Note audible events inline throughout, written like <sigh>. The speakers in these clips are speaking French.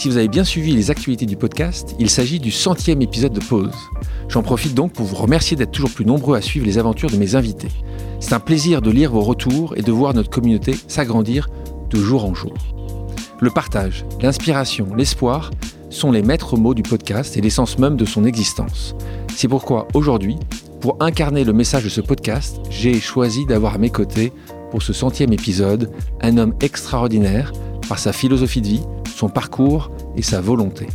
si vous avez bien suivi les actualités du podcast, il s'agit du centième épisode de Pause. J'en profite donc pour vous remercier d'être toujours plus nombreux à suivre les aventures de mes invités. C'est un plaisir de lire vos retours et de voir notre communauté s'agrandir de jour en jour. Le partage, l'inspiration, l'espoir sont les maîtres mots du podcast et l'essence même de son existence. C'est pourquoi aujourd'hui, pour incarner le message de ce podcast, j'ai choisi d'avoir à mes côtés, pour ce centième épisode, un homme extraordinaire par sa philosophie de vie, son parcours et sa volonté.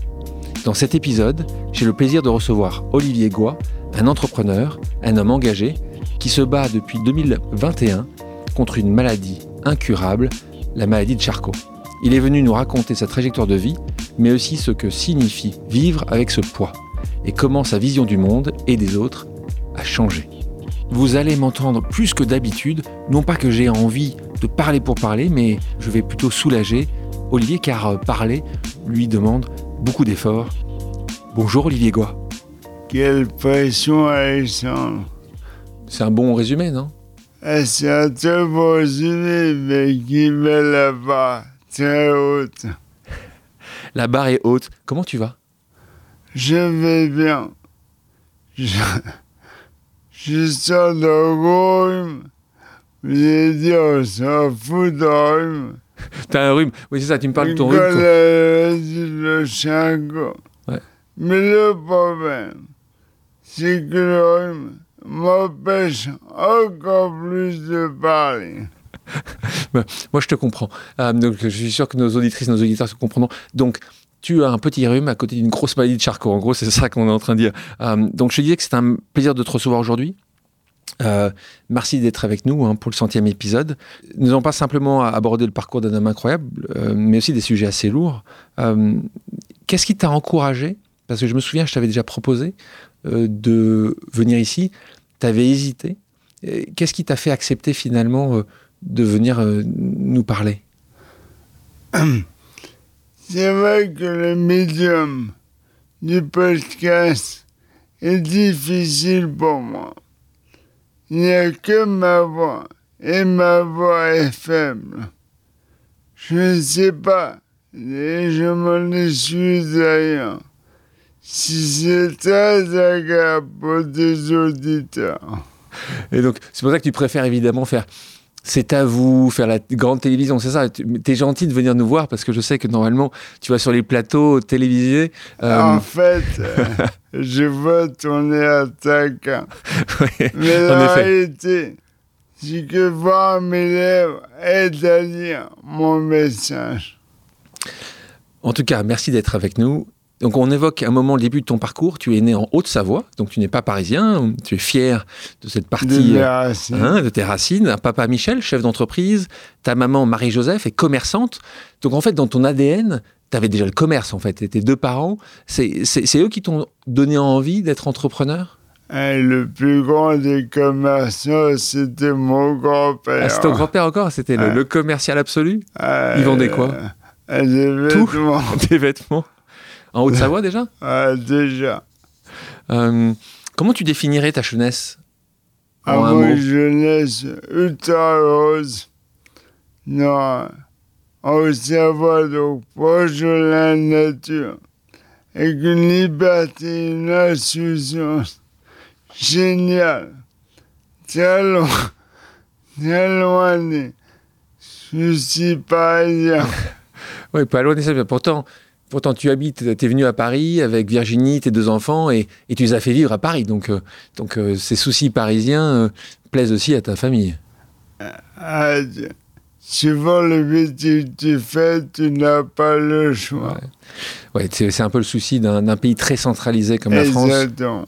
Dans cet épisode, j'ai le plaisir de recevoir Olivier Goy, un entrepreneur, un homme engagé, qui se bat depuis 2021 contre une maladie incurable, la maladie de Charcot. Il est venu nous raconter sa trajectoire de vie, mais aussi ce que signifie vivre avec ce poids, et comment sa vision du monde et des autres a changé. Vous allez m'entendre plus que d'habitude, non pas que j'ai envie de parler pour parler, mais je vais plutôt soulager Olivier car euh, parler lui demande beaucoup d'efforts. Bonjour Olivier Goy. Quelle pression, Alexandre. C'est un bon résumé, non? Eh, C'est un très bon résumé, mais qui met la barre très haute. <laughs> La barre est haute. Comment tu vas? Je vais bien. Je, je sors gros allez dire, on s'en fout d'un rhume. <laughs> T'as un rhume Oui, c'est ça, tu me parles de ton rhume. dit le chango. Ouais. Mais le problème, c'est que le rhume m'empêche encore plus de parler. <laughs> Moi, je te comprends. Euh, donc, je suis sûr que nos auditrices, nos auditeurs se comprendront. Donc, tu as un petit rhume à côté d'une grosse maladie de Charcot. En gros, c'est ça qu'on est en train de dire. Euh, donc, je te disais que c'est un plaisir de te recevoir aujourd'hui. Euh, merci d'être avec nous hein, pour le centième épisode. Nous n'allons pas simplement aborder le parcours d'un homme incroyable, euh, mais aussi des sujets assez lourds. Euh, Qu'est-ce qui t'a encouragé? Parce que je me souviens, je t'avais déjà proposé de venir ici. Tu avais hésité. Qu'est-ce qui t'a fait accepter finalement de venir nous parler? <clears throat> C'est vrai que le médium du podcast est difficile pour moi. Il n'y a que ma voix, et ma voix est faible. Je ne sais pas, et je m'en excuse d'ailleurs, si c'est très agréable des auditeurs. Et donc, c'est pour ça que tu préfères évidemment faire c'est à vous, faire la grande télévision, c'est ça. Tu es gentil de venir nous voir parce que je sais que normalement, tu vas sur les plateaux télévisés. euh, En fait, <laughs> je veux tourner à <laughs> ouais, Mais en la effet. réalité, c'est que voir mes lèvres aide à lire mon message. En tout cas, merci d'être avec nous. Donc, on évoque un moment le début de ton parcours. Tu es né en Haute-Savoie, donc tu n'es pas parisien. Tu es fier de cette De partie euh, racines. hein, de tes racines. Un papa Michel, chef d'entreprise. Ta maman Marie-Joseph est commerçante. Donc, en fait, dans ton ADN, tu avais déjà le commerce, en fait. Et tes deux parents, c'est eux qui t'ont donné envie d'être entrepreneur? Et le plus grand des commerçants, c'était mon grand-père. Ah, C'est ton grand-père encore? C'était le, commercial absolu? Euh, il vendait quoi? euh, Des Tout? <laughs> Des vêtements? En Haute-Savoie déjà Ah, <laughs> déjà. Euh, Comment tu définirais ta jeunesse En mon mot. jeunesse ultra heureuse. Non, on savoir donc proche de la nature. Avec une liberté, une insouciance géniale. Très loin, très loin des soucis parisiens. <laughs> Oui, pas loin de ça. mais Pourtant, pourtant, tu habites, tu es venu à Paris avec Virginie, tes deux enfants, et, et tu les as fait vivre à Paris. Donc, euh, donc euh, ces soucis parisiens euh, plaisent aussi à ta famille. Suivant le métier que tu fais, tu n'as pas le choix. Ouais, c'est c'est un peu le souci d'un pays très centralisé comme la France,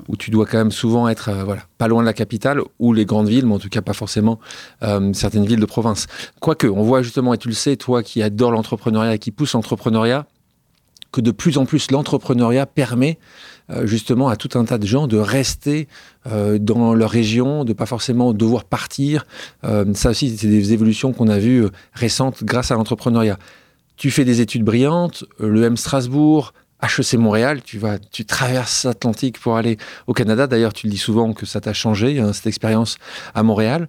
où tu dois quand même souvent être voilà, pas loin de la capitale ou les grandes villes, mais en tout cas pas forcément certaines villes de province. Quoique, on voit justement, et tu le sais, toi qui adore l'entrepreneuriat et qui pousse l'entrepreneuriat, que de plus en plus l'entrepreneuriat permet euh, justement à tout un tas de gens de rester euh, dans leur région, de pas forcément devoir partir. Euh, ça aussi, c'est des évolutions qu'on a vues récentes grâce à l'entrepreneuriat. Tu fais des études brillantes, le M Strasbourg, HEC Montréal, tu vas, tu traverses l'Atlantique pour aller au Canada. D'ailleurs, tu le dis souvent que ça t'a changé, hein, cette expérience à Montréal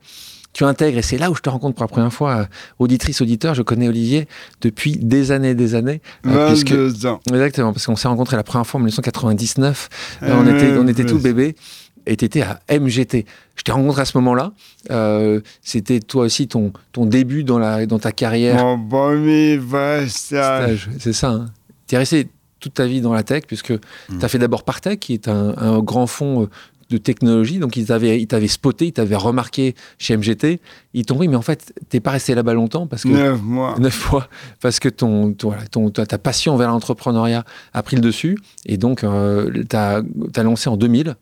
tu intègres, et c'est là où je te rencontre pour la première fois, euh, auditrice, auditeur, je connais Olivier depuis des années des années. Euh, puisque, ans. Exactement, parce qu'on s'est rencontrés la première fois en 1999, euh, on était, on était tout bébé, et tu étais à MGT. Je t'ai rencontré à ce moment-là, c'était toi aussi ton, ton début dans, la, dans ta carrière. Mon premier stage. C'est ça, hein. tu es resté toute ta vie dans la tech, puisque mm. tu as fait d'abord Partech, qui est un, un grand fonds de technologie. Donc, ils t'avaient ils spoté, ils t'avaient remarqué chez MGT. Ils t'ont dit, mais en fait, t'es pas resté là-bas longtemps parce que. Neuf mois. <laughs> Neuf mois. Parce que ton, ton, ta passion vers l'entrepreneuriat a pris le dessus. Et donc, euh, tu as, lancé en 2000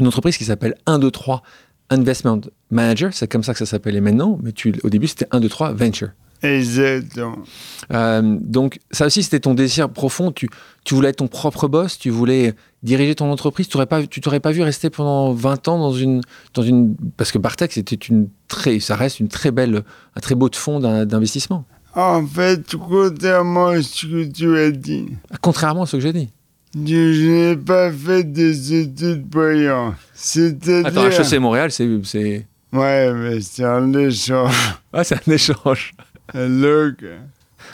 une entreprise qui s'appelle 1, 2, 3 Investment Manager. C'est comme ça que ça s'appelait maintenant. Mais tu, au début, c'était 1, 2, 3 Venture. Exactement. Euh, donc, ça aussi, c'était ton désir profond. Tu, tu voulais être ton propre boss, tu voulais diriger ton entreprise. Tu ne tu t'aurais pas vu rester pendant 20 ans dans une. Dans une parce que Bartek, c'était une très, ça reste une très belle, un très beau fonds d'investissement. En fait, contrairement à ce que tu as dit. Contrairement à ce que j'ai dit. Je, n'ai pas fait des études brillantes. C'est-à-dire. Attends, HEC Montréal, c'est. Ouais, mais c'est un échange. Ah, c'est un échange. Look.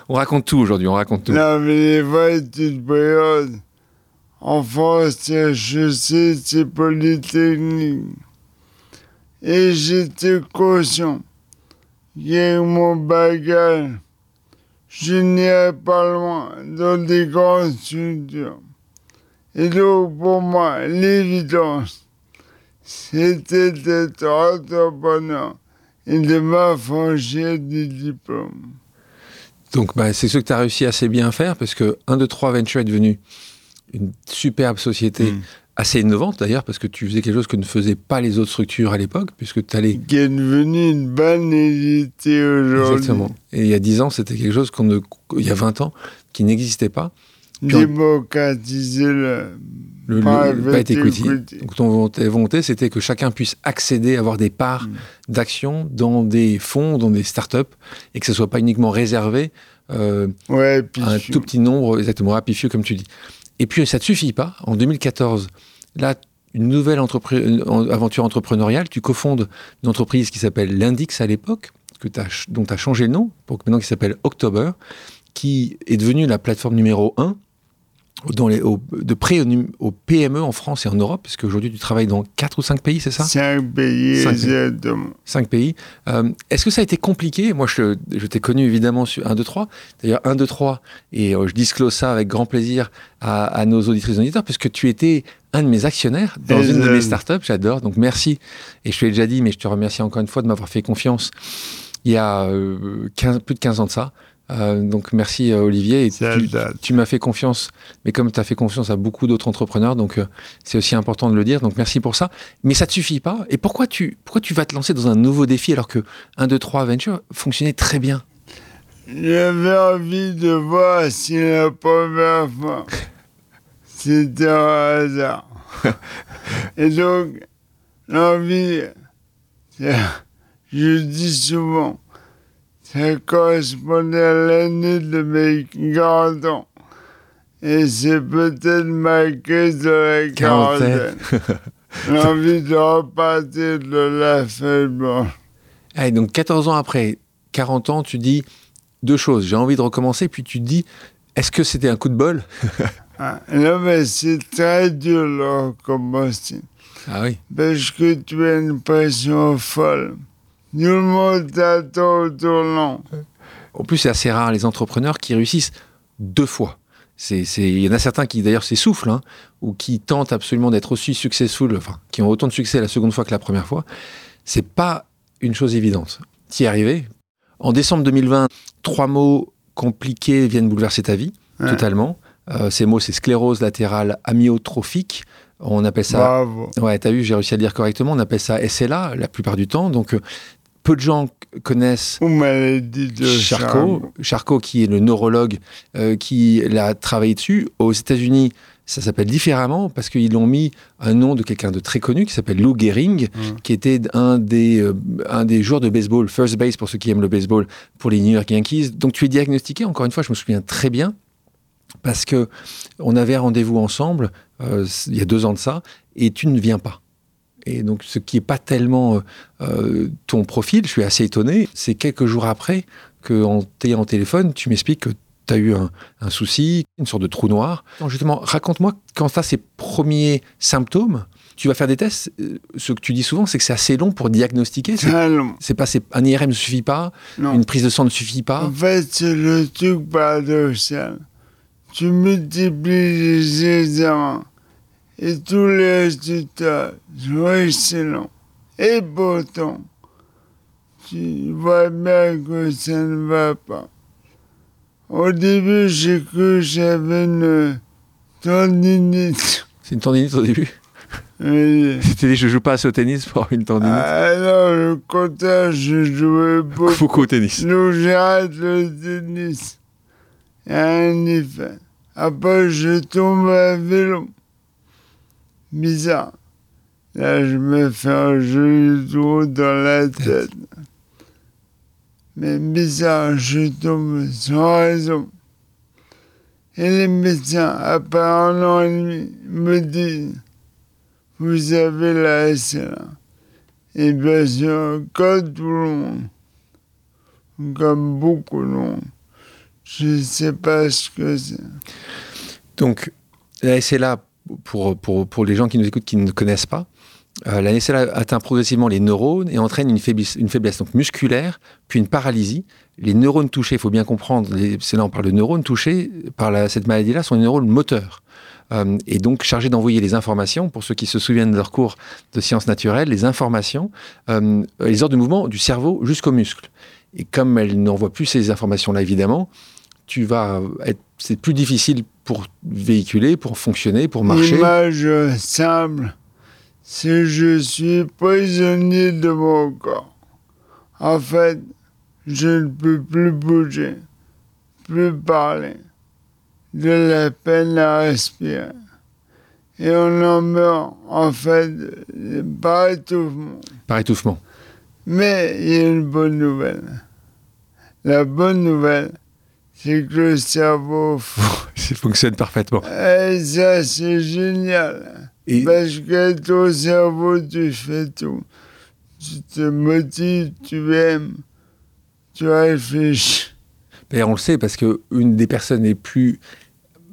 On raconte tout aujourd'hui, on raconte tout. Mais les vraies études brillantes, en France, je sais, c'est polytechnique. Et j'étais conscient qu'avec mon bagage, je n'irais pas loin dans des grandes structures. Et donc, pour moi, l'évidence, c'était d'être entrepreneur et de m'affranchir du diplôme. Donc, bah, c'est ce que tu as réussi assez bien à faire parce que 1, 2, 3 Venture est devenu une superbe société. Mm. Assez innovante d'ailleurs, parce que tu faisais quelque chose que ne faisaient pas les autres structures à l'époque, puisque tu allais. Qui est devenu une banalité aujourd'hui. Exactement. Et il y a 10 ans, c'était quelque chose qu'on ne. Il y a 20 ans, qui n'existait pas. Démocratiser le le, private equity. Donc ton volonté, c'était que chacun puisse accéder, avoir des parts mm. d'action dans des fonds, dans des startups, et que ce soit pas uniquement réservé euh, à un tout petit nombre, exactement, Happy Few, comme tu dis. Et puis, ça ne te suffit pas. En 2014, là, une nouvelle aventure entrepreneuriale, tu cofondes une entreprise qui s'appelle L'Indix à l'époque, dont tu as changé le nom, pour maintenant qui s'appelle October, qui est devenue la plateforme numéro 1 dans les, de près au, PME en France et en Europe, puisque aujourd'hui tu travailles dans 4 ou 5 pays, c'est ça? 5 pays, 5 pays. Euh, est-ce que ça a été compliqué? Moi, je, je t'ai connu évidemment sur 1, 2, 3. D'ailleurs, 1, 2, 3, et euh, je disclose ça avec grand plaisir à, à nos auditrices et auditeurs, puisque tu étais un de mes actionnaires dans une de mes startups. J'adore, donc merci. Et je te l'ai déjà dit, mais je te remercie encore une fois de m'avoir fait confiance il y a euh, plus de 15 ans de ça. Euh, donc merci euh, Olivier. tu, m'as fait confiance, mais comme tu as fait confiance à beaucoup d'autres entrepreneurs, donc euh, c'est aussi important de le dire. Donc merci pour ça. Mais ça ne te suffit pas. Et pourquoi tu, pourquoi tu vas te lancer dans un nouveau défi alors que 1, 2, 3 Venture fonctionnait très bien? J'avais envie de voir si la première fois <laughs> c'était un hasard. <laughs> Et donc, l'envie, je dis souvent, ça correspondait à l'année de mes 40 ans. Et c'est peut-être ma crise de la quarantaine. L'envie de repartir de la. Allez, donc 14 ans après, 40 ans, tu dis deux choses. J'ai envie de recommencer, puis tu dis, est-ce que c'était un coup de bol? <laughs> Ah, Non, mais c'est très dur de recommencer. Ah oui. Parce que tu as une pression folle. Le monde attend tournant. En plus, c'est assez rare les entrepreneurs qui réussissent deux fois. Il y en a certains qui d'ailleurs s'essoufflent hein, ou qui tentent absolument d'être aussi successful, enfin, qui ont autant de succès la seconde fois que la première fois. C'est pas une chose évidente. T'y es arrivé? En décembre 2020, trois mots compliqués viennent bouleverser ta vie, totalement. Euh, ces mots, c'est sclérose latérale amyotrophique. On appelle ça. Bravo. Ouais, t'as vu, j'ai réussi à le dire correctement. On appelle ça SLA la plupart du temps. Donc, euh, peu de gens connaissent Ou maladie de Charcot, Charcot qui est le neurologue euh, qui l'a travaillé dessus. Aux États-Unis, ça s'appelle différemment parce qu'ils l'ont mis un nom de quelqu'un de très connu qui s'appelle Lou Gehrig, Mm. qui était un des, euh, un des joueurs de baseball, first base pour ceux qui aiment le baseball, pour les New York Yankees. Donc tu es diagnostiqué, encore une fois, je me souviens très bien, parce que on avait un rendez-vous ensemble euh, il y a deux ans de ça, et tu ne viens pas. Et donc, ce qui n'est pas tellement euh, euh, ton profil, je suis assez étonné, c'est quelques jours après qu'en t'ayant téléphone, tu m'expliques que tu as eu un, un souci, une sorte de trou noir. Justement, raconte-moi quand tu as ces premiers symptômes, tu vas faire des tests. euh, Ce que tu dis souvent, c'est que c'est assez long pour diagnostiquer. C'est, pas, c'est- un IRM ne suffit pas, Non. une prise de sang ne suffit pas. En fait, c'est le truc paradoxal. Tu multiplies les examens et tous les résultats sont excellents. Et pourtant, tu vois bien que ça ne va pas. Au début, j'ai cru que j'avais une tendinite. C'est une tendinite au début. Oui. Tu <laughs> t'es dit, je joue pas assez au tennis pour une tendinite. Alors, le contraire, je jouais beaucoup. Beaucoup au tennis. Donc j'arrête le tennis. A un effet. Après, je tombe à vélo. Bizarre. Là, je me fais un joli dans la tête. Mais bizarre, je tombe sans raison. Et les médecins, après un an et demi, me disent Vous avez la SLA. Et bien sûr, comme tout le monde, comme beaucoup de monde, je ne sais pas ce que c'est. Donc, la SLA, pour, les gens qui nous écoutent qui ne connaissent pas, euh, la SLA atteint progressivement les neurones et entraîne une faiblesse, une faiblesse donc musculaire, puis une paralysie. Les neurones touchés, il faut bien comprendre, les- c'est là on parle de neurones touchés par cette maladie-là, sont des neurones moteurs. Euh, et donc chargés d'envoyer les informations, pour ceux qui se souviennent de leur cours de sciences naturelles, les informations, euh, les ordres de mouvement du cerveau jusqu'aux muscles. Et comme elle n'envoie plus ces informations-là, évidemment, tu vas être, c'est plus difficile pour véhiculer, pour fonctionner, pour marcher. L'image simple, c'est je suis prisonnier de mon corps. En fait, je ne peux plus bouger, plus parler, de la peine à respirer. Et on en meurt, en fait, par étouffement. Par étouffement. Mais il y a une bonne nouvelle. La bonne nouvelle, c'est que le cerveau, <laughs> Ça fonctionne parfaitement. et ça c'est génial. Et Parce que ton cerveau, tu fais tout. Tu te motives, tu aimes, tu réfléchis. d'ailleurs, on le sait parce que une des personnes les plus.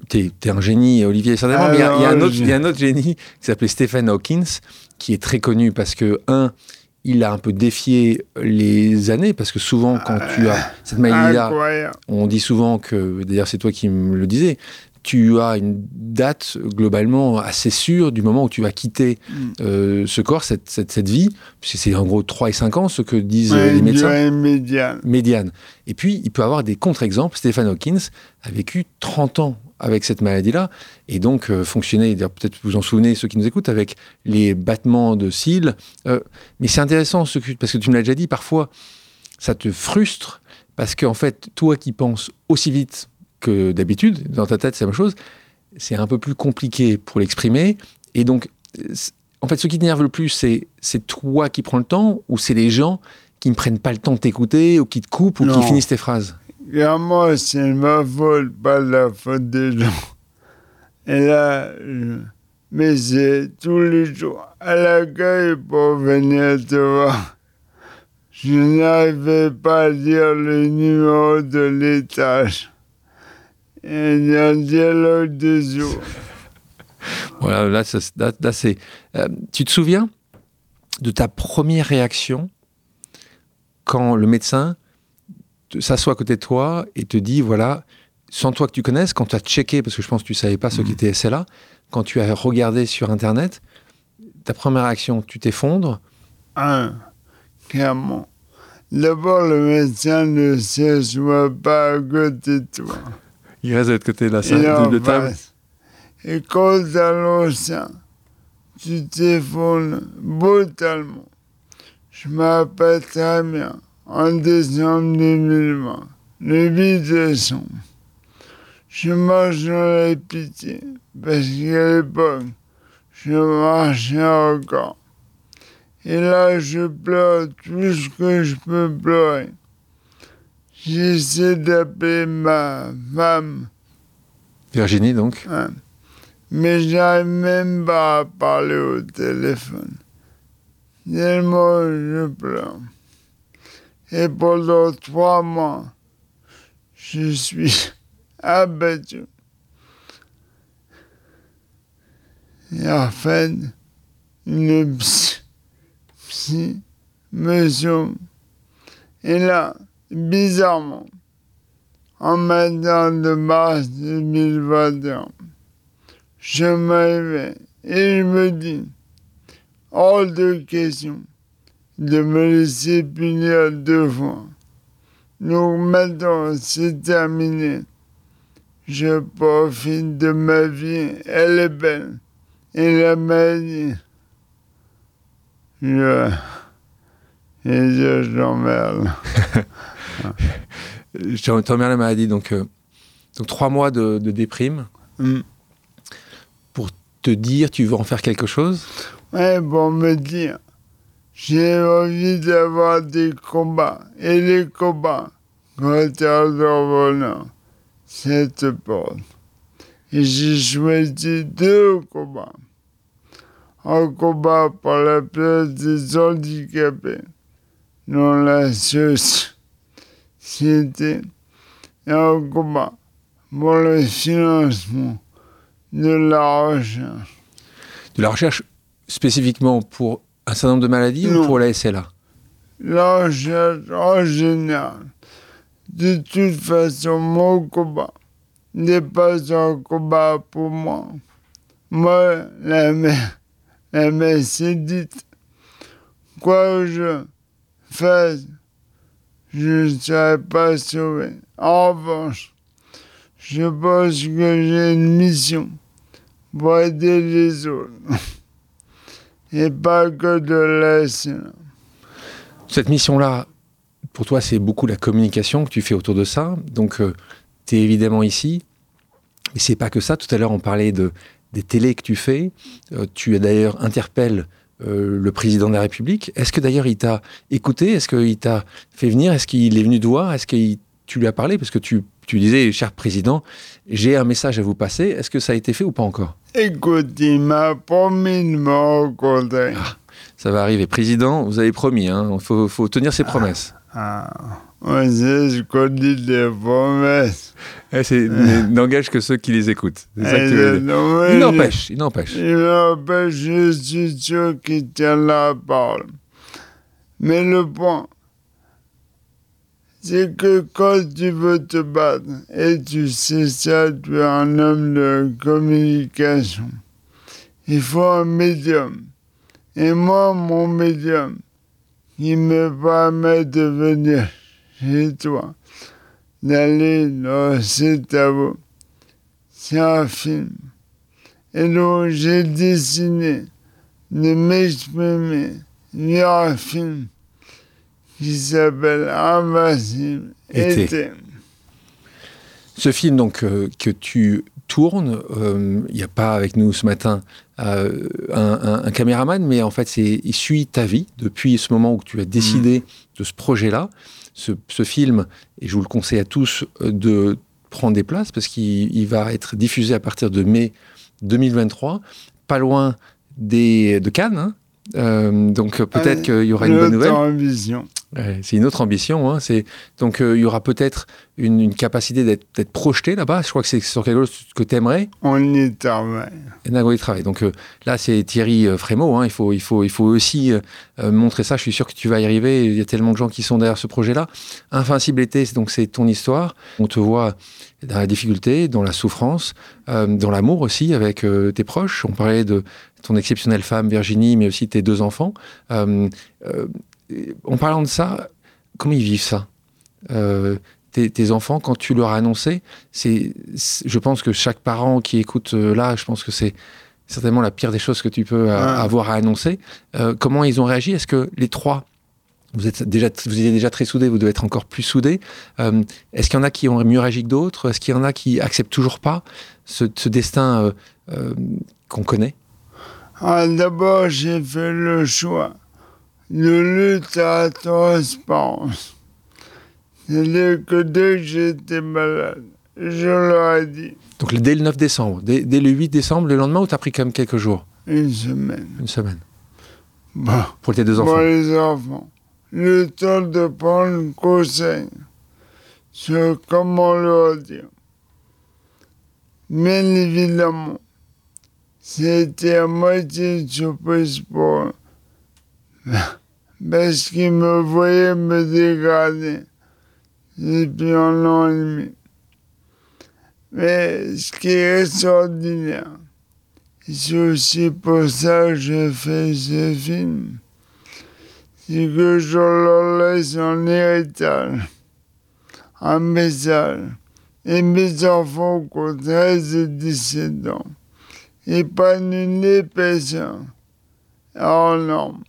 T'es es un génie, Olivier, certainement, mais il y y a un autre génie qui s'appelait Stephen Hawkins, qui est très connu parce que, un, il a un peu défié les années, parce que souvent, quand tu as cette maladie-là. On dit souvent que, d'ailleurs c'est toi qui me le disais, tu as une date globalement assez sûre du moment où tu vas quitter Mm. euh, ce corps, cette, cette, cette vie, puisque c'est en gros 3 et 5 ans ce que disent euh, Ouais, les médecins, médiane. médiane. Et puis il peut avoir des contre-exemples. Stéphane Hawkins a vécu 30 ans avec cette maladie-là, et donc euh, fonctionnait, d'ailleurs, peut-être vous en souvenez, ceux qui nous écoutent, avec les battements de cils. Euh, mais c'est intéressant, ce que- parce que tu me l'as déjà dit, parfois, ça te frustre, parce qu'en fait, toi qui penses aussi vite que d'habitude, dans ta tête, c'est la même chose, c'est un peu plus compliqué pour l'exprimer. Et donc, en fait, ce qui t'énerve le plus, c'est, c'est toi qui prends le temps, ou c'est les gens qui ne prennent pas le temps de t'écouter, ou qui te coupent, ou Non. qui finissent tes phrases? Clairement, c'est ma faute, pas la faute des gens. Et là, je- mais c'est tous les jours à l'accueil pour venir te voir. Je n'arrivais pas à dire le numéro de l'étage. Et il y a un dialogue de jour. <laughs> Voilà, là, là, c'est. euh, tu te souviens de ta première réaction quand le médecin s'assoit à côté de toi et te dit voilà, sans toi que tu connaisses, quand tu as checké, parce que je pense que tu savais pas ce qui était SLA, quand tu as regardé sur Internet, ta première réaction, tu t'effondres. Un, clairement. D'abord, le médecin ne s'assoit pas à côté de toi. Il reste de l'autre côté de la salle, de, de table. Et quand t'as ça, tu t'effondres brutalement. Je m'appelle très bien. En décembre 2020, le 8 décembre, je marche dans les pitiés parce qu'à l'époque, je marchais encore. Et là, je pleure tout ce que je peux pleurer. J'essaie d'appeler ma femme. Virginie, donc hein, mais j'arrive même pas à parler au téléphone. Tellement je pleure. Et pendant trois mois, je suis <laughs> abattu. Et en fait, une psy, psy me Et là, bizarrement, en matin de mars 2021, je me et je me dis, hors de question de me laisser punir deux fois. Donc maintenant, c'est terminé. Je profite de ma vie, elle est belle. Et la maladie, je, et je t'emmerde. <laughs> je t'emmerde la maladie, donc, euh, donc trois mois de, déprime. Mm. Pour te dire, tu veux en faire quelque chose? Ouais, pour me dire, j'ai envie d'avoir des combats. Et les combats, contre cette porte. Et j'ai choisi deux combats. Un combat pour la place des handicapés dans la société et un combat pour le financement de la recherche. De la recherche spécifiquement pour un certain nombre de maladies ou pour la SLA La recherche en général. De toute façon, mon combat n'est pas un combat pour moi. Moi, la mère, la mère s'est dite, quoi que je fasse, je ne serai pas sauvé. En revanche, je pense que j'ai une mission pour aider les autres. <laughs> Et pas que de laisser. Cette mission-là, pour toi, c'est beaucoup la communication que tu fais autour de ça. Donc, euh, tu es évidemment ici. Mais c'est pas que ça. Tout à l'heure, on parlait de, des télés que tu fais. Euh, tu d'ailleurs interpelles euh, le président de la République. Est-ce que d'ailleurs il t'a écouté? Est-ce qu'il t'a fait venir? Est-ce qu'il est venu te voir? Est-ce que tu lui as parlé Parce que tu, tu disais, cher président, j'ai un message à vous passer. Est-ce que ça a été fait ou pas encore? Écoute, il m'a promis de me rencontrer. Ah, ça va arriver. Président, vous avez promis, il hein. faut, faut, tenir ses promesses. Ah, ah. je connais des promesses. Eh, c'est n'engage que ceux qui les écoutent. il n'empêche, il n'empêche. Il n'empêche, je suis sûr qu'il tient la parole. Mais le point, c'est que quand tu veux te battre, et tu sais ça, tu es un homme de communication, il faut un médium. Et moi, mon médium, il me permet de venir chez toi, d'aller dans cet travaux. C'est un film. Et donc, j'ai décidé de m'exprimer via un film qui s'appelle Invincible Été. Ce film donc euh, que tu tournes, euh, il n'y a pas avec nous ce matin euh, un, caméraman, mais en fait c'est il suit ta vie depuis ce moment où tu as décidé mm. de ce projet-là. Ce, ce, film, et je vous le conseille à tous de prendre des places parce qu'il va être diffusé à partir de mai 2023, pas loin des, de Cannes. Hein. donc peut-être qu'il y aura une bonne nouvelle. Vision c'est une autre ambition. Hein. C'est donc euh, il y aura peut-être une, capacité d'être projeté là-bas. Je crois que c'est sur quelque chose que tu aimerais. On y travaille. On y travaille. Donc euh, là, c'est Thierry euh, Frémaux. Hein. Il faut, il faut, il faut aussi montrer ça. Je suis sûr que tu vas y arriver. Il y a tellement de gens qui sont derrière ce projet-là. Invincible été, donc c'est ton histoire. On te voit dans la difficulté, dans la souffrance, dans l'amour aussi avec tes proches. On parlait de ton exceptionnelle femme Virginie, mais aussi tes deux enfants en parlant de ça, comment ils vivent ça euh, tes, enfants, quand tu leur as annoncé, c'est, je pense que chaque parent qui écoute euh, là, je pense que c'est certainement la pire des choses que tu peux euh, avoir à annoncer. comment ils ont réagi? Est-ce que les trois vous êtes déjà, vous étiez déjà très soudés, vous devez être encore plus soudés. Euh, est-ce qu'il y en a qui ont mieux réagi que d'autres? Est-ce qu'il y en a qui acceptent toujours pas ce, destin euh, euh, qu'on connaît? Ah, D'abord, j'ai fait le choix de lutter à la transparence. C'est-à-dire que dès que j'étais malade, je leur ai dit. Donc dès le 9 décembre, dès, le 8 décembre, le lendemain, ou t'as pris quand même quelques jours? Une semaine. Une semaine. Bon. Pour tes deux enfants Pour les enfants le temps de prendre conseil sur comment leur dire. Bien évidemment, c'était à moitié une surprise pour eux, parce qu'ils me voyaient me dégrader depuis un an et demi. Mais ce qui est extraordinaire, c'est aussi pour ça que je fais ce film c'est que je leur laisse un héritage, un message. Et mes enfants ont 13 et 17 ans. Et pas une personne. Oh non.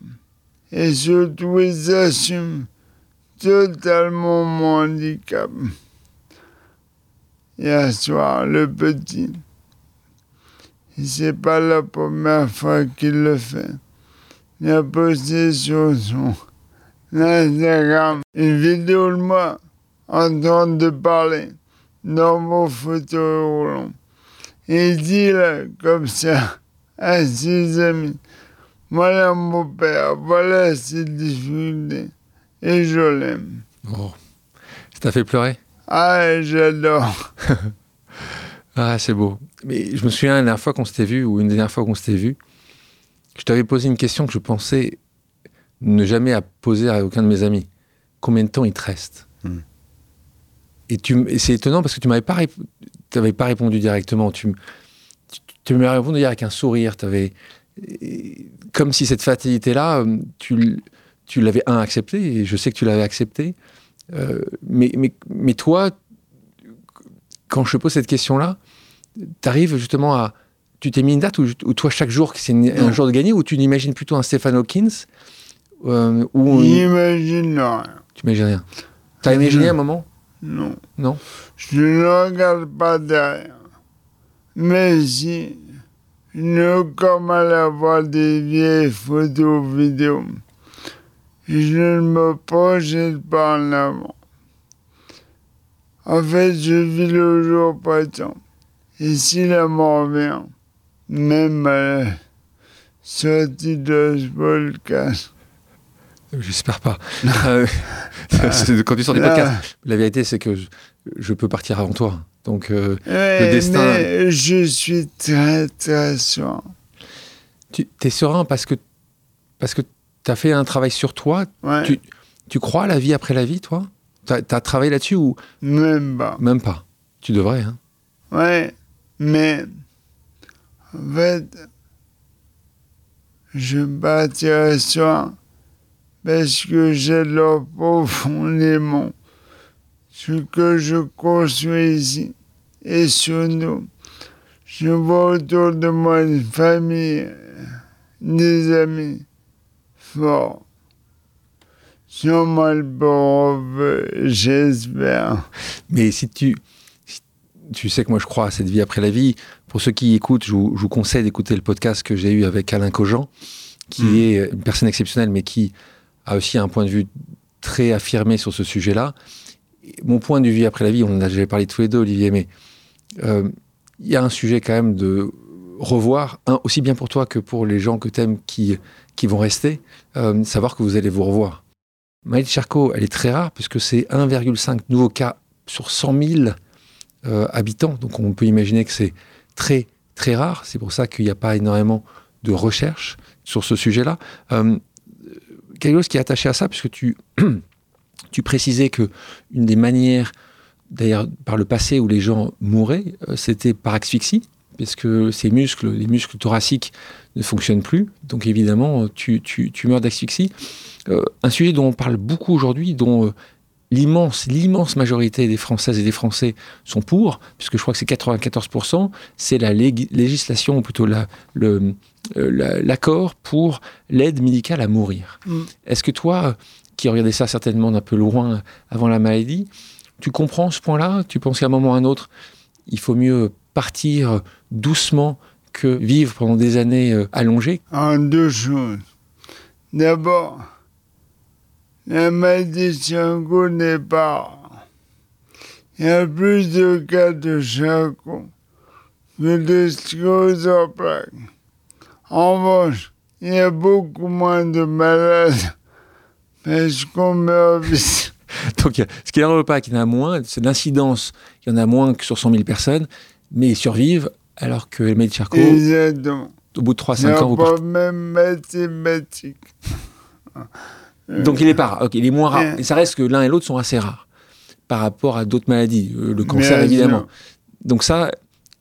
Et surtout, ils assument totalement mon handicap. Hier soir, le petit, c'est pas la première fois qu'il le fait il a posté sur son Instagram une vidéo de moi en train de parler dans mon fauteuil roulant. Il dit là, comme ça, à ses amis, voilà mon père, voilà ses difficultés, et je l'aime. Oh. Ça t'a fait pleurer? Ah, j'adore. <laughs> ah, c'est beau. Mais je me souviens la dernière fois qu'on s'était vu, ou une dernière fois qu'on s'était vu, je t'avais posé une question que je pensais ne jamais poser à aucun de mes amis. Combien de temps il te reste? Hmm. Et, tu, c'est étonnant parce que tu m'avais pas, pas répondu directement. Tu, tu, m'avais répondu avec un sourire. Avais, comme si cette fatalité-là, tu, tu l'avais un accepté, et je sais que tu l'avais accepté. Euh, mais, mais, mais toi, quand je te pose cette question-là, tu arrives justement à, tu t'es mis une date où, toi, chaque jour, c'est un jour de gagner, ou tu n'imagines plutôt un Stephen Hawkins euh, ou J'imagine rien. Tu n'imagines rien. T'as imaginé un moment? Non. Non? Je ne regarde pas derrière. Mais si, je comme à voir des vieilles photos vidéos. Je ne me projette pas en avant. En fait, je vis le jour présent. Et si la mort vient, même euh, sorti de ce podcast. J'espère pas. Euh, <laughs> quand tu sors du podcast, la vérité, c'est que je, peux partir avant toi. Donc, euh, le destin. Mais je suis très, très serein. Tu es serein parce que, parce que tu as fait un travail sur toi. Tu, tu, crois à la vie après la vie, toi? Tu as, travaillé là-dessus ou Même pas. Même pas. Tu devrais, hein Ouais, mais en fait, je bâtirai ça parce que j'adore profondément ce que je construis ici et sur nous. Je vois autour de moi une famille, des amis forts. Le bon j'espère. Mais si tu, tu sais que moi je crois à cette vie après la vie. Pour ceux qui écoutent, je vous, conseille d'écouter le podcast que j'ai eu avec Alain Cogent, qui hmm. est une personne exceptionnelle, mais qui a aussi un point de vue très affirmé sur ce sujet-là. Mon point de vue après la vie, on en a déjà parlé tous les deux, Olivier, mais euh, il y a un sujet quand même de revoir, aussi bien pour toi que pour les gens que tu aimes qui, qui vont rester, euh, savoir que vous allez vous revoir. Maëlle Charcot, elle est très rare puisque c'est 1,5 nouveaux cas sur 100 000 euh, habitants. Donc on peut imaginer que c'est très très rare. C'est pour ça qu'il n'y a pas énormément de recherche sur ce sujet-là. Quelque chose qui est attaché à ça, puisque tu, <clears throat> tu précisais que une des manières, d'ailleurs par le passé où les gens mouraient, euh, c'était par asphyxie, parce que ces muscles, les muscles thoraciques ne fonctionnent plus. Donc évidemment, tu, tu, tu meurs d'asphyxie. un sujet dont on parle beaucoup aujourd'hui, dont l'immense, l'immense majorité des Françaises et des Français sont pour, puisque je crois que c'est 94%, c'est la législation, ou plutôt la, le, euh, l'accord pour l'aide médicale à mourir. Mm. Est-ce que toi, qui regardais ça certainement d'un peu loin avant la maladie, tu comprends ce point-là? Tu penses qu'à un moment ou à un autre, il faut mieux partir doucement que vivre pendant des années euh, allongées? En deux choses. D'abord, la maladie Charcot n'est pas. Il y a plus de cas de Charcot que de en. En revanche, il y a beaucoup moins de malades parce qu'on meurt <laughs> vite. Donc, ce qui n'arrive pas qu'il y en a moins, c'est l'incidence. Il y en a moins que sur 100 000 personnes, mais ils survivent alors que les médecins Exactement. au bout de 3-5 ans, vous pas même mathématiques. <laughs> Donc il est pas rare. il est moins rare. Et ça reste que l'un et l'autre sont assez rares par rapport à d'autres maladies. Euh, le cancer, évidemment. Donc ça,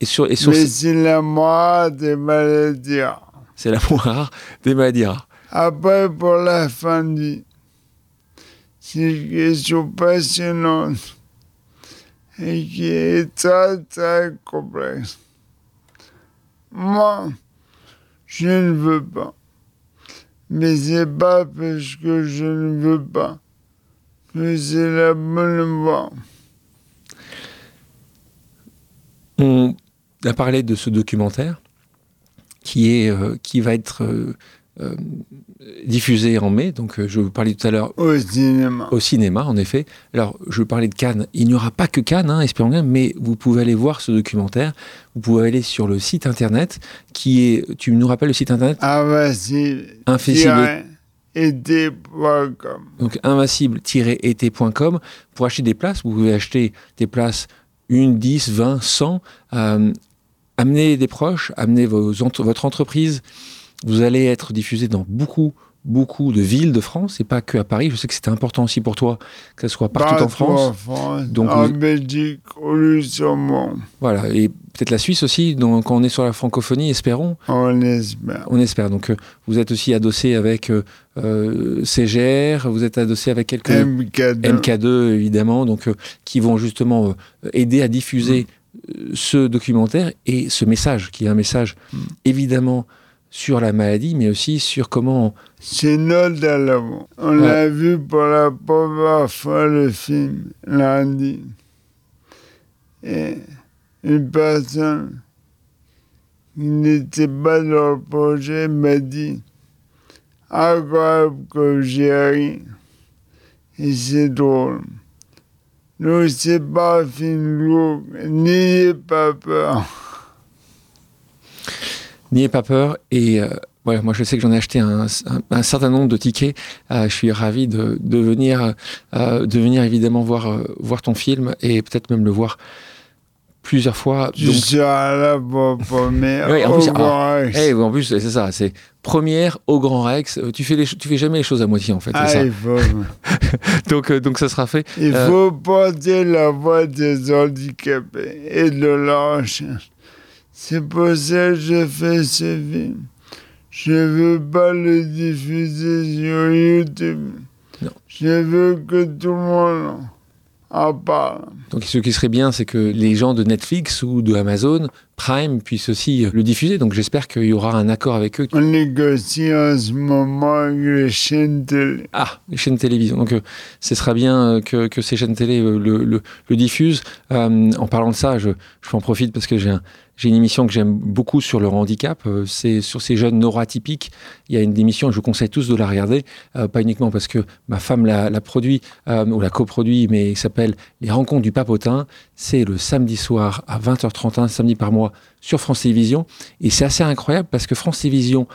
et sur, et sur Mais c'est la moindre des maladies c'est la moins rare des maladies rares. Après, pour la fin de vie, c'est une question passionnante et qui est très très complexe. Moi, je ne veux pas. Mais c'est pas parce que je ne veux pas que c'est la bonne voie. On a parlé de ce documentaire qui, est, euh, qui va être euh, euh, diffusé en mai. Donc, je vous parlais tout à l'heure. Au cinéma. Au cinéma, en effet. Alors, je vous parlais de Cannes. Il n'y aura pas que Cannes, hein, espérons bien, mais vous pouvez aller voir ce documentaire. Vous pouvez aller sur le site internet qui est. Tu nous rappelles le site internet? Invincible. Donc invincible-été.com pour acheter des places. Vous pouvez acheter des places 1, 10, 20, 100 amenez des proches, amenez vos, votre entreprise. Vous allez être diffusé dans beaucoup, beaucoup de villes de France et pas que à Paris. Je sais que c'était important aussi pour toi que ce soit partout, en France. Donc, en Belgique, au Luxembourg. Voilà, et peut-être la Suisse aussi. Donc, quand on est sur la francophonie, espérons. On espère. On espère. Donc, euh, vous êtes aussi adossé avec euh, euh CGR, vous êtes adossé avec quelques MK2, MK2 évidemment, donc euh, qui vont justement aider à diffuser. Mm ce documentaire et ce message, qui est un message hmm. évidemment sur la maladie, mais aussi sur comment... C'est notre l'avant. On l'a vu pour la première fois le film lundi. Et une personne qui n'était pas dans le projet m'a dit incroyable que j'y ri. Et c'est drôle. Ne c'est pas film n'ayez pas peur. N'ayez pas peur et euh, moi je sais que j'en ai acheté un, certain nombre de tickets. Euh, je suis ravi de, de venir, euh, de venir évidemment voir, voir ton film et peut-être même le voir plusieurs fois. Tu donc... là pour première oui, en plus, Grand Rex. Eh, en plus, c'est ça, c'est première au Grand Rex. Tu fais, les, tu fais jamais les choses à moitié, en fait. Ah, ça. faut. <laughs> donc, euh, donc, ça sera fait. Il euh... faut porter la voix des handicapés et de leur. C'est pour ça que je fais ce film. Je veux pas le diffuser sur YouTube. Non. Je veux que tout le monde ah, Donc ce qui serait bien, c'est que les gens de Netflix ou de Amazon Prime puissent aussi le diffuser. Donc j'espère qu'il y aura un accord avec eux. On négocie en ce moment avec les chaînes télé. Ah, les chaînes télévision. Donc euh, ce sera bien euh, que, que, ces chaînes télé euh, le, le, le diffusent. en parlant de ça, je, je en profite parce que j'ai un, j'ai une émission que j'aime beaucoup sur le handicap, euh, c'est sur ces jeunes neuroatypiques. Il y a une émission, je vous conseille tous de la regarder, euh, pas uniquement parce que ma femme l'a, produit euh, ou la coproduit, mais il s'appelle Les Rencontres du Papotin. C'est le samedi soir à 20h31, samedi par mois, sur France Télévisions. Et c'est assez incroyable parce que France Télévisions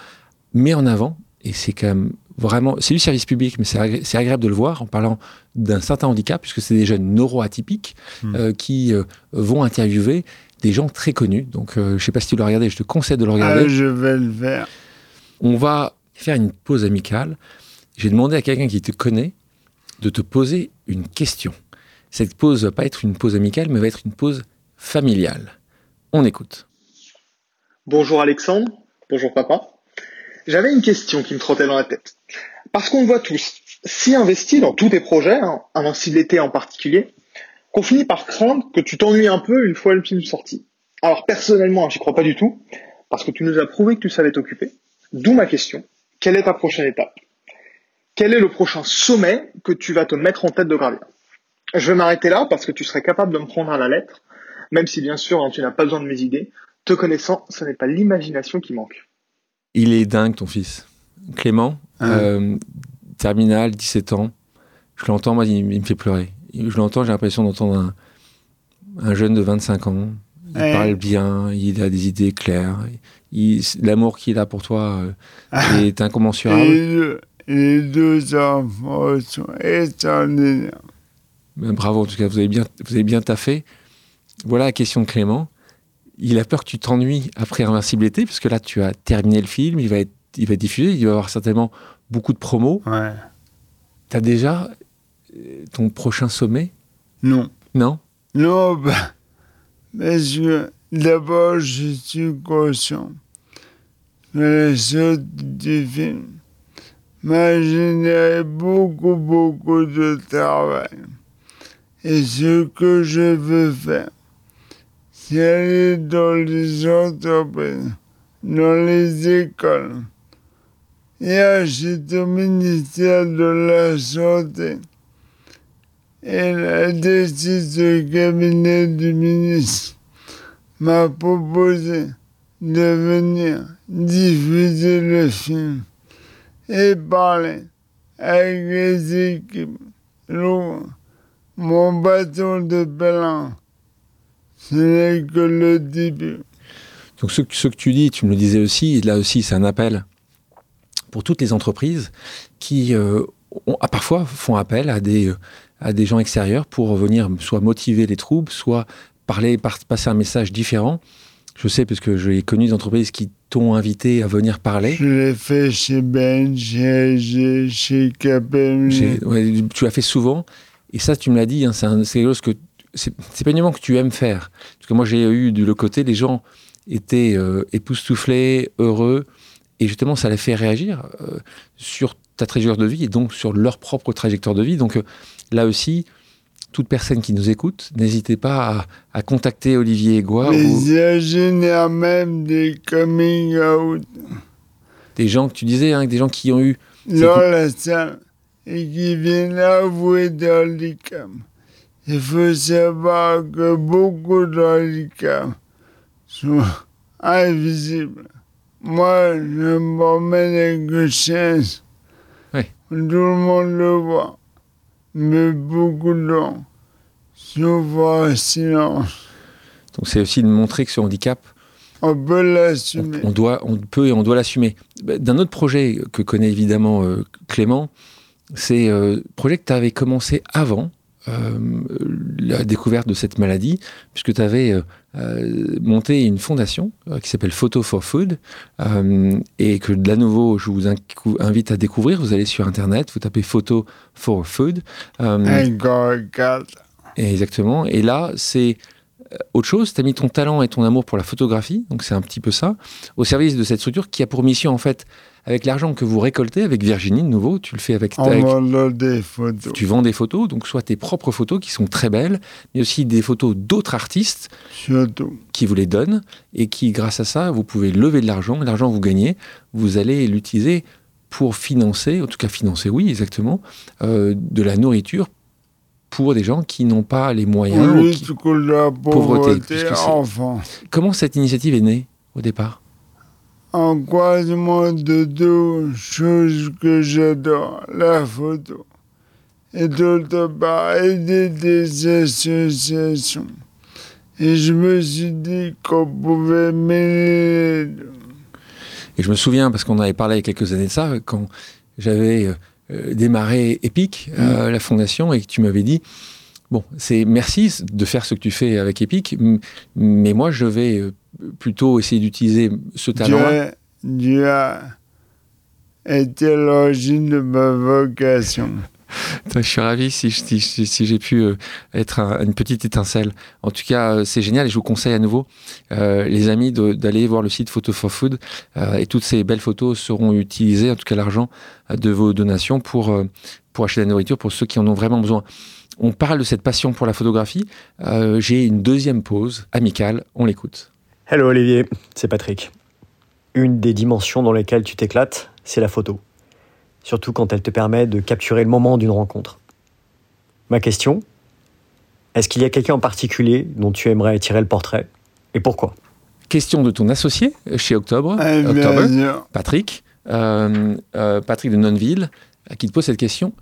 met en avant, et c'est quand même vraiment, c'est du service public, mais c'est agréable de le voir en parlant d'un certain handicap, puisque c'est des jeunes neuroatypiques mmh. qui vont interviewer des gens très connus. Donc, euh, je ne sais pas si tu l'as regardé, je te conseille de le regarder. Ah, je vais le faire. On va faire une pause amicale. J'ai demandé à quelqu'un qui te connaît de te poser une question. Cette pause va pas être une pause amicale, mais va être une pause familiale. On écoute. Bonjour Alexandre. Bonjour papa. J'avais une question qui me trottait dans la tête. Parce qu'on le voit tous, si investi dans tous tes projets, hein, l'été en particulier, qu'on finit par craindre que tu t'ennuies un peu une fois le film sorti. Alors personnellement, j'y crois pas du tout, parce que tu nous as prouvé que tu savais t'occuper. D'où ma question. Quelle est ta prochaine étape? Quel est le prochain sommet que tu vas te mettre en tête de gravir? Je vais m'arrêter là parce que tu serais capable de me prendre à la lettre, même si bien sûr hein, tu n'as pas besoin de mes idées. Te connaissant, ce n'est pas l'imagination qui manque. Il est dingue ton fils. Clément, hein euh, terminal, 17 ans. Je l'entends, moi, il, me fait pleurer. Je l'entends, j'ai l'impression d'entendre un, jeune de 25 ans. Il parle bien, il a des idées claires. L'amour qu'il a pour toi euh, ah. est incommensurable. Les deux enfants sont extraordinaires. Ben, bravo, en tout cas, vous avez bien, vous avez bien taffé. Voilà la question de Clément. Il a peur que tu t'ennuies après Invincibilité, parce que là, tu as terminé le film, il va être, il va être diffusé, il va y avoir certainement beaucoup de promos. Ouais. T'as déjà euh, ton prochain sommet Non. Non Non, bah, parce que d'abord, je suis conscient que la sortie du film m'a généré beaucoup, beaucoup de travail. Et ce que je veux faire, c'est aller dans les entreprises, dans les écoles, et j'étais au ministère de la Santé. Et la décision du cabinet du ministre m'a proposé de venir diffuser le film et parler avec les équipes. mon bâton de pèlerin, ce n'est que le début. Donc ce, ce, que tu dis, tu me le disais aussi, là aussi c'est un appel pour toutes les entreprises qui euh, ont, parfois font appel à des, euh, à des gens extérieurs pour venir soit motiver les troupes, soit parler, passer un message différent. Je sais parce que j'ai connu des entreprises qui t'ont invité à venir parler. Je l'ai fait chez Ben, chez, chez KPMG. tu l'as fait souvent. Et ça, tu me l'as dit, hein, c'est quelque chose que c'est pas uniquement que tu aimes faire. Parce que moi, j'ai eu du le côté, les gens étaient euh, époustouflés, heureux, et justement, ça les fait réagir euh, sur ta trajectoire de vie et donc sur leur propre trajectoire de vie. Donc euh, là aussi, toute personne qui nous écoute, n'hésitez pas à, contacter Olivier Aigua. Les même des coming out. Des gens que tu disais, hein, des gens qui ont eu. Dans la salle et qui viennent avouer des handicaps. Il faut savoir que beaucoup de handicaps sont invisibles. Moi, je me promène avec une chaise. Oui. Tout le monde le voit. Mais beaucoup de gens silence. Donc c'est aussi de montrer que ce handicap, on peut l'assumer. On, doit, on peut et on doit l'assumer. Bah, d'un autre projet que connaît évidemment euh, Clément, c'est euh, projet que tu avais commencé avant euh, la découverte de cette maladie, puisque tu avais euh, euh, monté une fondation qui s'appelle Photo for Food, et que de nouveau, je vous invite à découvrir. Vous allez sur Internet, vous tapez Photo for Food. exactement. Et là, c'est autre chose, tu as mis ton talent et ton amour pour la photographie, donc c'est un petit peu ça, au service de cette structure qui a pour mission en fait avec l'argent que vous récoltez, avec Virginie de nouveau, tu le fais avec... On des photos. Tu vends des photos, donc soit tes propres photos qui sont très belles, mais aussi des photos d'autres artistes qui vous les donnent et qui, grâce à ça, vous pouvez lever de l'argent. L'argent que vous gagnez, vous allez l'utiliser pour financer, en tout cas financer, oui, exactement, euh, de la nourriture pour des gens qui n'ont pas les moyens. Oui, qui... la pauvreté, pauvreté Comment cette initiative est née au départ? En croisement de deux choses que j'adore, la photo et d'autre part aider des associations. Et je me suis dit qu'on pouvait mêler. Et je me souviens, parce qu'on avait parlé il y a quelques années de ça, quand j'avais euh, démarré Epic, euh, mm. la fondation, et que tu m'avais dit, bon, c'est merci de faire ce que tu fais avec Epic, mais moi je vais euh, plutôt essayer d'utiliser ce talent-là. Dieu, a été l'origine de ma vocation. <laughs> Je suis ravi si, si, j'ai pu euh, être une petite étincelle. En tout cas, euh, c'est génial et je vous conseille à nouveau, euh, les amis, d'aller voir le site Photo for Food et toutes ces belles photos seront utilisées, en tout cas l'argent de vos donations, pour, pour acheter de la nourriture pour ceux qui en ont vraiment besoin. On parle de cette passion pour la photographie. Euh, J'ai une deuxième pause amicale. On l'écoute. Hello Olivier, c'est Patrick. Une des dimensions dans lesquelles tu t'éclates, c'est la photo. Surtout quand elle te permet de capturer le moment d'une rencontre. Ma question Est-ce qu'il y a quelqu'un en particulier dont tu aimerais tirer le portrait? Et pourquoi? Question de ton associé chez Octobre, Eh October. Patrick, euh, euh, Patrick de Nonville, qui te pose cette question.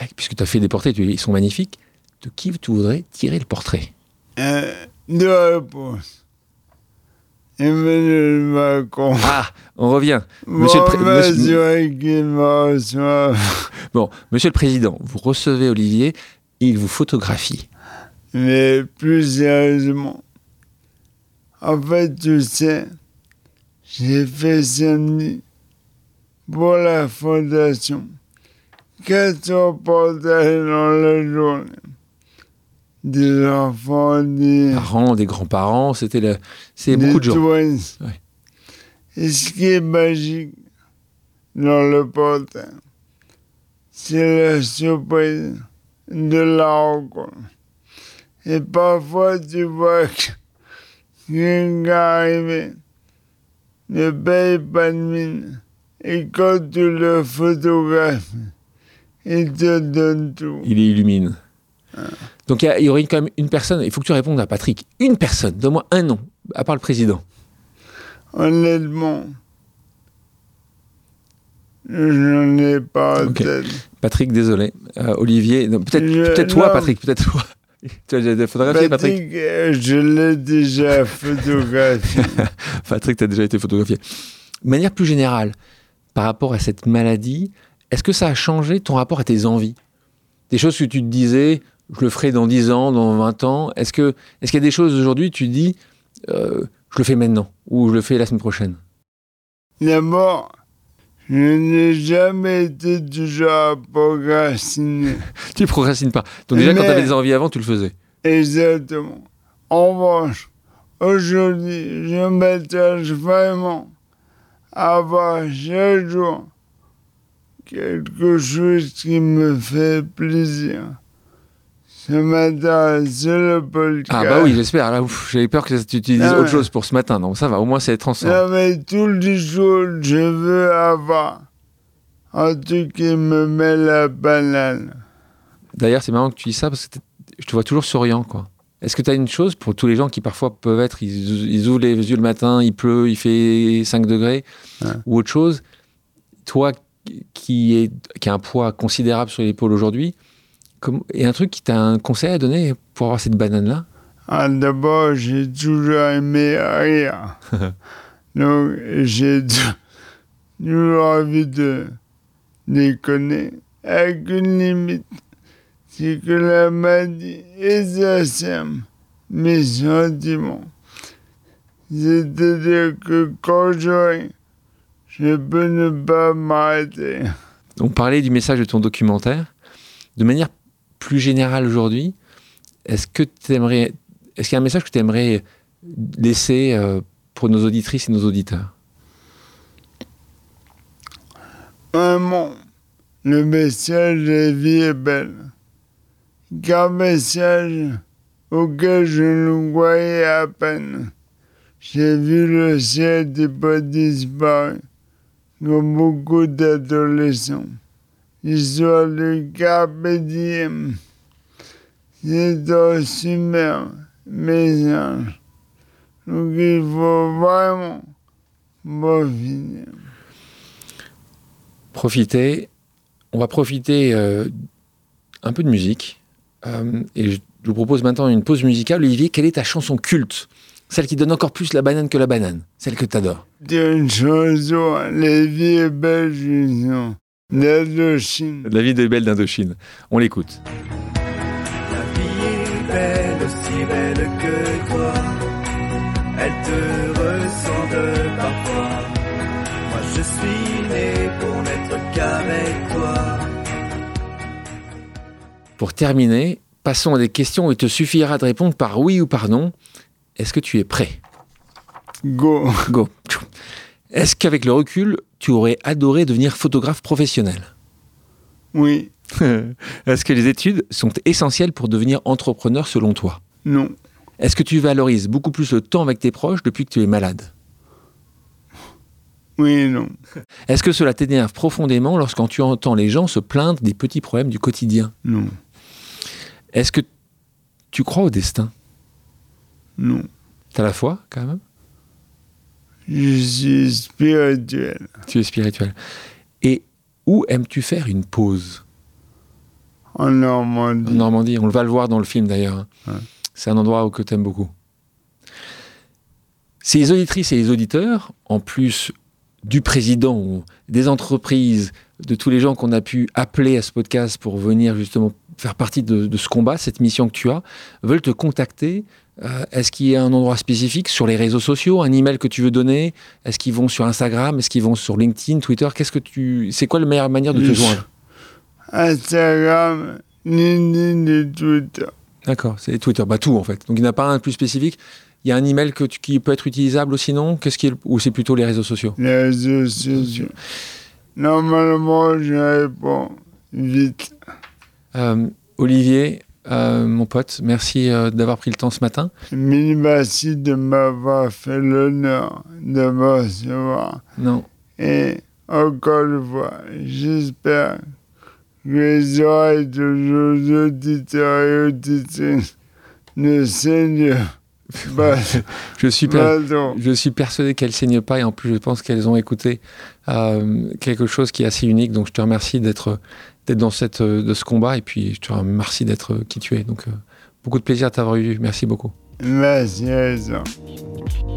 Eh, Puisque tu as fait des portraits, tu- ils sont magnifiques. De qui tu voudrais tirer le portrait? Euh, deux réponses. Emmanuel Macron. Ah, on revient. Monsieur le, Bon, monsieur- me reçoive. <laughs> bon, monsieur le Président, vous recevez Olivier, il vous photographie. Mais plus sérieusement, en fait, tu sais, j'ai fait samedi pour la fondation. Reportages dans la journée. Des enfants, des, Parents, des grands-parents, c'était le... c'est beaucoup de gens. Ouais. Et ce qui est magique dans le portail, c'est la surprise de la rencontre. Et parfois, tu vois que quelqu'un arrivé ne paye pas de mine. Et quand tu le photographes, il te donne tout. Il illumine. Donc il y, aurait quand même une personne, il faut que tu répondes à Patrick. Une personne, donne-moi un nom, à part le président. Honnêtement, je n'en ai pas en Ok. tête. Patrick, désolé. Euh, Olivier, peut-être Je- toi. Patrick, peut-être toi. <laughs> tu as déjà photographié, Patrick Patrick, euh, je l'ai déjà <laughs> photographié. Patrick, tu as déjà été photographié. De manière plus générale, par rapport à cette maladie, est-ce que ça a changé ton rapport à tes envies? Des choses que tu te disais, je le ferai dans 10 ans, dans 20 ans. Est-ce que est-ce qu'il y a des choses aujourd'hui, tu dis, euh, je le fais maintenant ou je le fais la semaine prochaine? D'abord, je n'ai jamais été du genre à procrastiner. <laughs> Tu procrastines pas. Donc déjà, quand tu avais des envies avant, tu le faisais. Exactement. En revanche, aujourd'hui, je m'attache vraiment à avoir chaque jour quelque chose qui me fait plaisir. Ce matin, c'est le podcast. Ah bah oui, j'espère. Là, j'avais peur que tu utilises autre chose pour ce matin. Non, ça va. Au moins, c'est transparent. Non, mais tous les jours, je veux avoir un truc qui me met la banane. D'ailleurs, c'est marrant que tu dis ça parce que je te vois toujours souriant, quoi. Est-ce que tu as une chose pour tous les gens qui parfois peuvent être, ils, ils ouvrent les yeux le matin, il pleut, il fait 5 degrés, Ouais. ou autre chose, toi qui, est, qui a un poids considérable sur l'épaule aujourd'hui, comme- et un truc qui t'a un conseil à donner pour avoir cette banane-là? Ah, D'abord, j'ai toujours aimé rire. <laughs> Donc, j'ai tou- toujours envie de déconner. Avec une limite, c'est que la maladie exacerbe mes sentiments. C'est-à-dire que quand ris, je peux ne pas m'arrêter. On parlait du message de ton documentaire. De manière plus générale aujourd'hui, est-ce que t'aimerais, est-ce qu'il y a un message que tu aimerais laisser euh, pour nos auditrices et nos auditeurs? Vraiment, le message de la vie est belle. Car message auquel je ne croyais à peine. J'ai vu le ciel des pas disparu, comme beaucoup d'adolescents. L'histoire du carpe diem. C'est un super message. Donc il faut vraiment profiter. Profiter. On va profiter euh, un peu de musique. Euh, et je vous propose maintenant une pause musicale. Olivier, quelle est ta chanson culte? Celle qui donne encore plus la banane que la banane. Celle que tu adores. dire une chanson, la vie est belle, d'Indochine. La vie des belles d'Indochine. On l'écoute. La vie est belle, aussi belle que toi. Elle te ressemble parfois. Moi je suis né pour n'être qu'avec toi. Pour terminer, passons à des questions où il te suffira de répondre par oui ou par non. Est-ce que tu es prêt Go. Go. Est-ce qu'avec le recul, tu aurais adoré devenir photographe professionnel Oui, <laughs> Est-ce que les études sont essentielles pour devenir entrepreneur selon toi Non. Est-ce que tu valorises beaucoup plus le temps avec tes proches depuis que tu es malade Oui et non. Est-ce que cela t'énerve profondément lorsqu'on tu entends les gens se plaindre des petits problèmes du quotidien Non. Est-ce que tu crois au destin Non. T'as la foi quand même? Je suis spirituel. Tu es spirituel. Et où aimes-tu faire une pause? En Normandie. En Normandie, on va le voir dans le film d'ailleurs. hein. Ouais. C'est un endroit que tu aimes beaucoup. Si les auditrices et les auditeurs, en plus du président, des entreprises, de tous les gens qu'on a pu appeler à ce podcast pour venir justement faire partie de, de ce combat, cette mission que tu as, veulent te contacter, euh, est-ce qu'il y a un endroit spécifique sur les réseaux sociaux, un email que tu veux donner? Est-ce qu'ils vont sur Instagram? Est-ce qu'ils vont sur LinkedIn, Twitter? Qu'est-ce que tu, c'est quoi la meilleure manière de te joindre? Instagram, LinkedIn et Twitter. D'accord, c'est Twitter, bah tout en fait. Donc il n'y en a pas un plus spécifique. Il y a un email que tu- qui peut être utilisable aussi, non? Qu'est-ce qui est, ou c'est plutôt les réseaux sociaux? Les réseaux sociaux. Normalement, je réponds vite. Euh, Olivier, euh, mon pote, merci euh, d'avoir pris le temps ce matin. Mille merci de m'avoir fait l'honneur de me recevoir. Non, Et encore une fois, j'espère que les oreilles de nos auditeurs et auditrices ne saignent <laughs> pas. je suis per- je suis persuadé qu'elles saignent pas et en plus je pense qu'elles ont écouté euh, quelque chose qui est assez unique. Donc je te remercie d'être d'être dans cette euh, de ce combat et puis je te remercie d'être euh, qui tu es. Donc euh, beaucoup de plaisir à t'avoir eu. Merci beaucoup. Merci.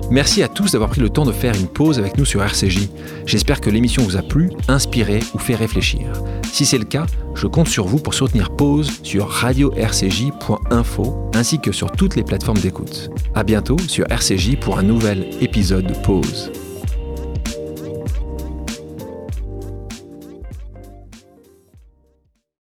Merci à tous d'avoir pris le temps de faire une pause avec nous sur RCJ. J'espère que l'émission vous a plu, inspiré ou fait réfléchir. Si c'est le cas, je compte sur vous pour soutenir Pause sur radio-rcj.info ainsi que sur toutes les plateformes d'écoute. À bientôt sur RCJ pour un nouvel épisode de Pause.